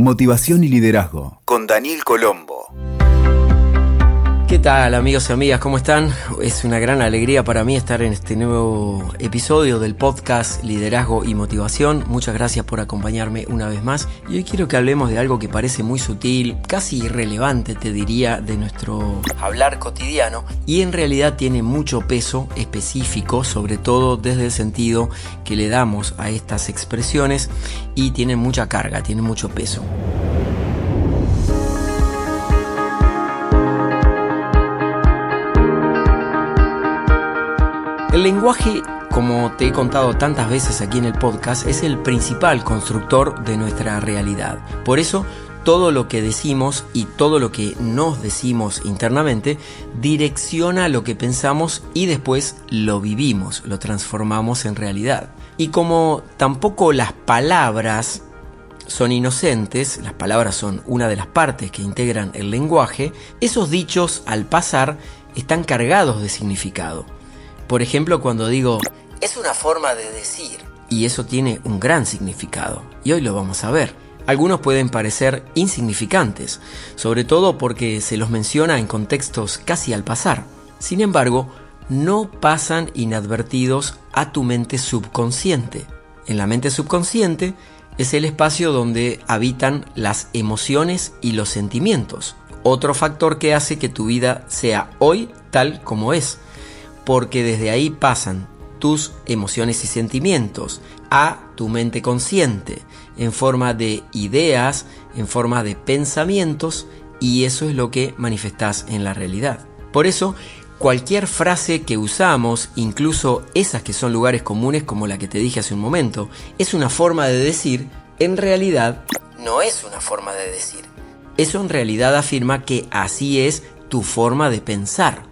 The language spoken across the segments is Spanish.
Motivación y liderazgo con Daniel Colombo. ¿Qué tal amigos y amigas? ¿Cómo están? Es una gran alegría para mí estar en este nuevo episodio del podcast Liderazgo y Motivación. Muchas gracias por acompañarme una vez más. Y hoy quiero que hablemos de algo que parece muy sutil, casi irrelevante te diría, de nuestro hablar cotidiano. Y en realidad tiene mucho peso específico, sobre todo desde el sentido que le damos a estas expresiones y tiene mucha carga, tiene mucho peso. El lenguaje, como te he contado tantas veces aquí en el podcast, es el principal constructor de nuestra realidad. Por eso, todo lo que decimos y todo lo que nos decimos internamente direcciona lo que pensamos y después lo vivimos, lo transformamos en realidad. Y como tampoco las palabras son inocentes, las palabras son una de las partes que integran el lenguaje, esos dichos al pasar están cargados de significado. Por ejemplo, cuando digo, es una forma de decir, y eso tiene un gran significado, y hoy lo vamos a ver. Algunos pueden parecer insignificantes, sobre todo porque se los menciona en contextos casi al pasar. Sin embargo, no pasan inadvertidos a tu mente subconsciente. En la mente subconsciente es el espacio donde habitan las emociones y los sentimientos, otro factor que hace que tu vida sea hoy tal como es porque desde ahí pasan tus emociones y sentimientos a tu mente consciente en forma de ideas, en forma de pensamientos y eso es lo que manifestas en la realidad. Por eso, cualquier frase que usamos, incluso esas que son lugares comunes como la que te dije hace un momento, es una forma de decir, en realidad no es una forma de decir. Eso en realidad afirma que así es tu forma de pensar.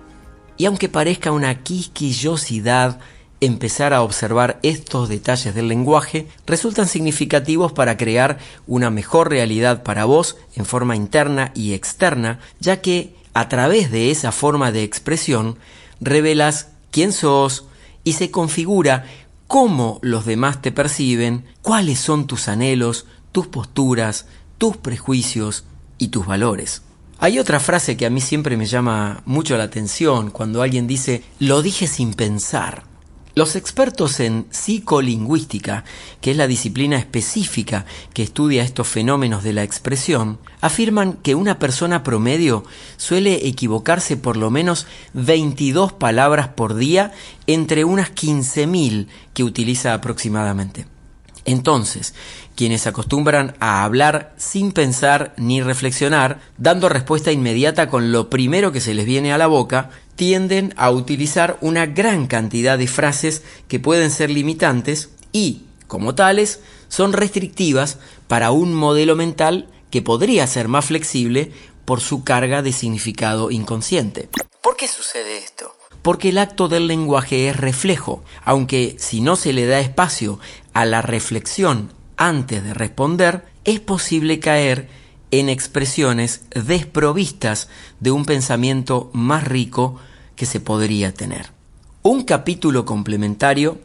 Y aunque parezca una quisquillosidad empezar a observar estos detalles del lenguaje, resultan significativos para crear una mejor realidad para vos en forma interna y externa, ya que a través de esa forma de expresión revelas quién sos y se configura cómo los demás te perciben, cuáles son tus anhelos, tus posturas, tus prejuicios y tus valores. Hay otra frase que a mí siempre me llama mucho la atención cuando alguien dice lo dije sin pensar. Los expertos en psicolingüística, que es la disciplina específica que estudia estos fenómenos de la expresión, afirman que una persona promedio suele equivocarse por lo menos 22 palabras por día entre unas 15.000 que utiliza aproximadamente. Entonces, quienes acostumbran a hablar sin pensar ni reflexionar, dando respuesta inmediata con lo primero que se les viene a la boca, tienden a utilizar una gran cantidad de frases que pueden ser limitantes y, como tales, son restrictivas para un modelo mental que podría ser más flexible por su carga de significado inconsciente. ¿Por qué sucede esto? Porque el acto del lenguaje es reflejo, aunque si no se le da espacio a la reflexión antes de responder, es posible caer en expresiones desprovistas de un pensamiento más rico que se podría tener. Un capítulo complementario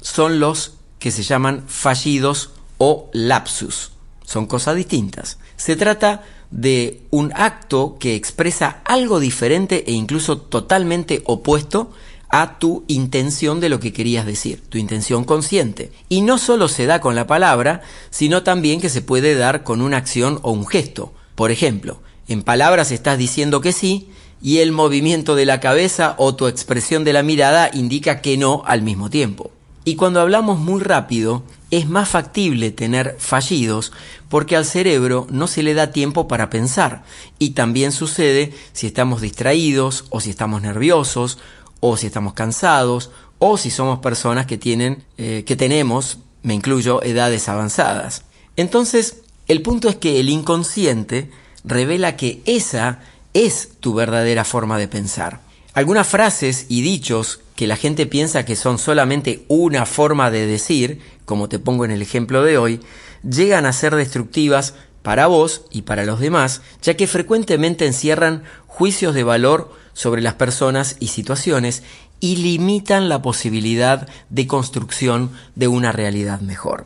son los que se llaman fallidos o lapsus. Son cosas distintas. Se trata de un acto que expresa algo diferente e incluso totalmente opuesto a tu intención de lo que querías decir, tu intención consciente. Y no solo se da con la palabra, sino también que se puede dar con una acción o un gesto. Por ejemplo, en palabras estás diciendo que sí y el movimiento de la cabeza o tu expresión de la mirada indica que no al mismo tiempo. Y cuando hablamos muy rápido, es más factible tener fallidos porque al cerebro no se le da tiempo para pensar. Y también sucede si estamos distraídos o si estamos nerviosos o si estamos cansados o si somos personas que tienen, eh, que tenemos, me incluyo, edades avanzadas. Entonces, el punto es que el inconsciente revela que esa es tu verdadera forma de pensar. Algunas frases y dichos que la gente piensa que son solamente una forma de decir, como te pongo en el ejemplo de hoy, llegan a ser destructivas para vos y para los demás, ya que frecuentemente encierran juicios de valor sobre las personas y situaciones y limitan la posibilidad de construcción de una realidad mejor.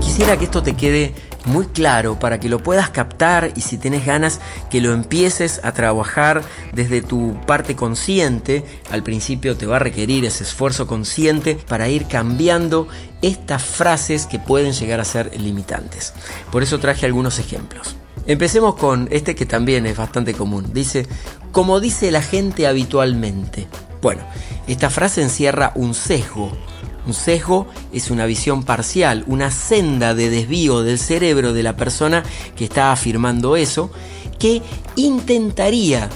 Quisiera que esto te quede muy claro para que lo puedas captar y si tenés ganas que lo empieces a trabajar desde tu parte consciente. Al principio te va a requerir ese esfuerzo consciente para ir cambiando estas frases que pueden llegar a ser limitantes. Por eso traje algunos ejemplos. Empecemos con este que también es bastante común. Dice, como dice la gente habitualmente. Bueno, esta frase encierra un sesgo un sesgo es una visión parcial, una senda de desvío del cerebro de la persona que está afirmando eso, que intentaría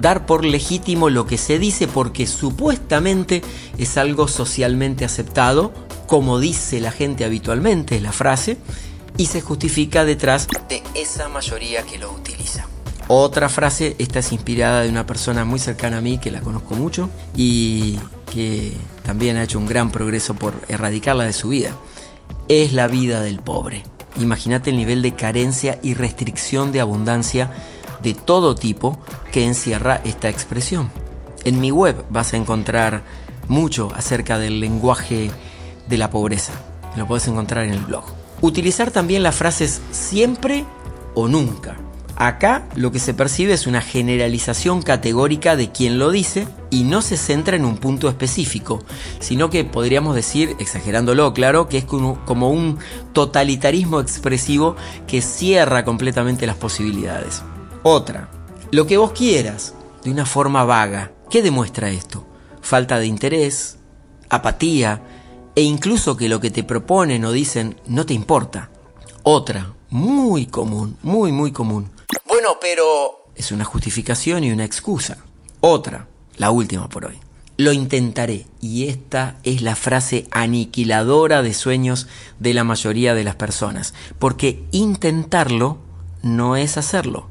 dar por legítimo lo que se dice porque supuestamente es algo socialmente aceptado, como dice la gente habitualmente, es la frase, y se justifica detrás de esa mayoría que lo utiliza. Otra frase, esta es inspirada de una persona muy cercana a mí que la conozco mucho y que también ha hecho un gran progreso por erradicarla de su vida, es la vida del pobre. Imagínate el nivel de carencia y restricción de abundancia de todo tipo que encierra esta expresión. En mi web vas a encontrar mucho acerca del lenguaje de la pobreza. Lo puedes encontrar en el blog. Utilizar también las frases siempre o nunca. Acá lo que se percibe es una generalización categórica de quien lo dice y no se centra en un punto específico, sino que podríamos decir, exagerándolo claro, que es como, un totalitarismo expresivo que cierra completamente las posibilidades. Otra, lo que vos quieras, de una forma vaga. ¿Qué demuestra esto? Falta de interés, apatía e incluso que lo que te proponen o dicen no te importa. Otra, muy común, muy muy común pero... Es una justificación y una excusa. Otra, la última por hoy. Lo intentaré. Y esta es la frase aniquiladora de sueños de la mayoría de las personas. Porque intentarlo no es hacerlo.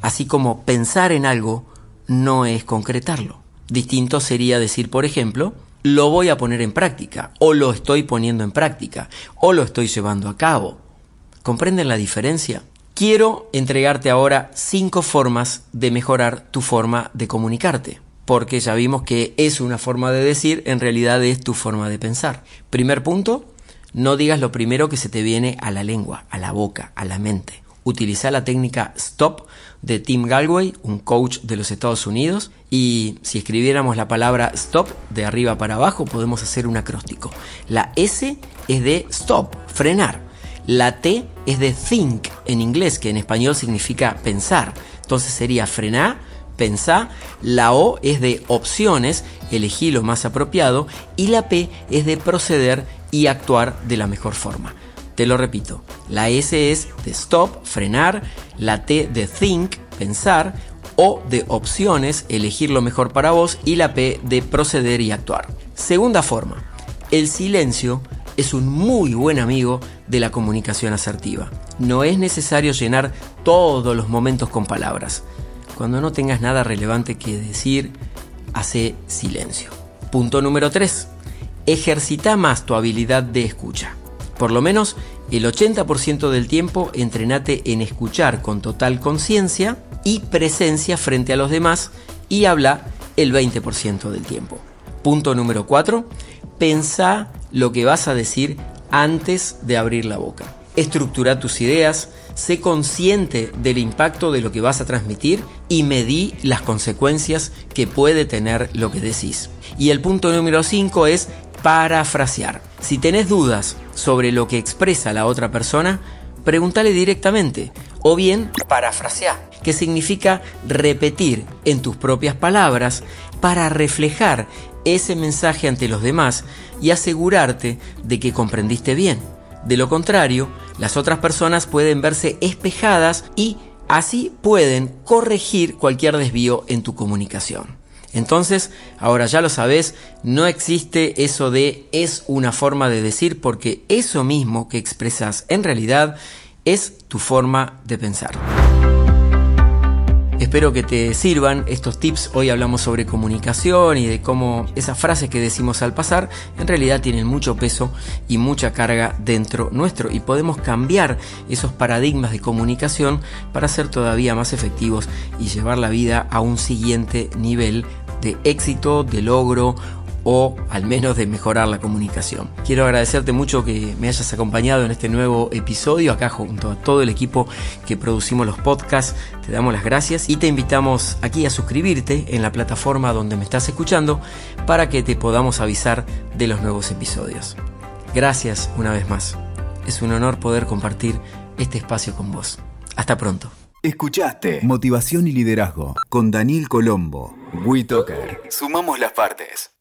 Así como pensar en algo no es concretarlo. Distinto sería decir, por ejemplo, lo voy a poner en práctica, o lo estoy poniendo en práctica, o lo estoy llevando a cabo. ¿Comprenden la diferencia? Quiero entregarte ahora cinco formas de mejorar tu forma de comunicarte, porque ya vimos que es una forma de decir, en realidad es tu forma de pensar. Primer punto, no digas lo primero que se te viene a la lengua, a la boca, a la mente. Utiliza la técnica STOP de Tim Galway, un coach de los Estados Unidos, y si escribiéramos la palabra STOP de arriba para abajo, podemos hacer un acróstico. La S es de STOP, frenar. La T es de think en inglés, que en español significa pensar. Entonces sería frenar, pensar. La O es de opciones, elegí lo más apropiado. Y la P es de proceder y actuar de la mejor forma. Te lo repito, la S es de stop, frenar, la T de think, pensar, O de opciones, elegir lo mejor para vos, y la P de proceder y actuar. Segunda forma, el silencio es un muy buen amigo de la comunicación asertiva. No es necesario llenar todos los momentos con palabras. Cuando no tengas nada relevante que decir, hace silencio. Punto número 3. Ejercita más tu habilidad de escucha. Por lo menos el 80% del tiempo entrenate en escuchar con total conciencia y presencia frente a los demás y habla el 20% del tiempo. Punto número 4. Pensa lo que vas a decir antes de abrir la boca. Estructura tus ideas, sé consciente del impacto de lo que vas a transmitir y medí las consecuencias que puede tener lo que decís. Y el punto número 5 es parafrasear. Si tenés dudas sobre lo que expresa la otra persona, pregúntale directamente o bien parafrasear, que significa repetir en tus propias palabras para reflejar ese mensaje ante los demás y asegurarte de que comprendiste bien. De lo contrario, las otras personas pueden verse espejadas y así pueden corregir cualquier desvío en tu comunicación. Entonces, ahora ya lo sabes, no existe eso de es una forma de decir porque eso mismo que expresas en realidad es tu forma de pensar. Espero que te sirvan estos tips. Hoy hablamos sobre comunicación y de cómo esas frases que decimos al pasar en realidad tienen mucho peso y mucha carga dentro nuestro y podemos cambiar esos paradigmas de comunicación para ser todavía más efectivos y llevar la vida a un siguiente nivel de éxito, de logro o al menos de mejorar la comunicación. Quiero agradecerte mucho que me hayas acompañado en este nuevo episodio acá junto a todo el equipo que producimos los podcasts. Te damos las gracias y te invitamos aquí a suscribirte en la plataforma donde me estás escuchando para que te podamos avisar de los nuevos episodios. Gracias una vez más. Es un honor poder compartir este espacio con vos. Hasta pronto. Escuchaste Motivación y Liderazgo con Daniel Colombo. WeToker. Sumamos las partes.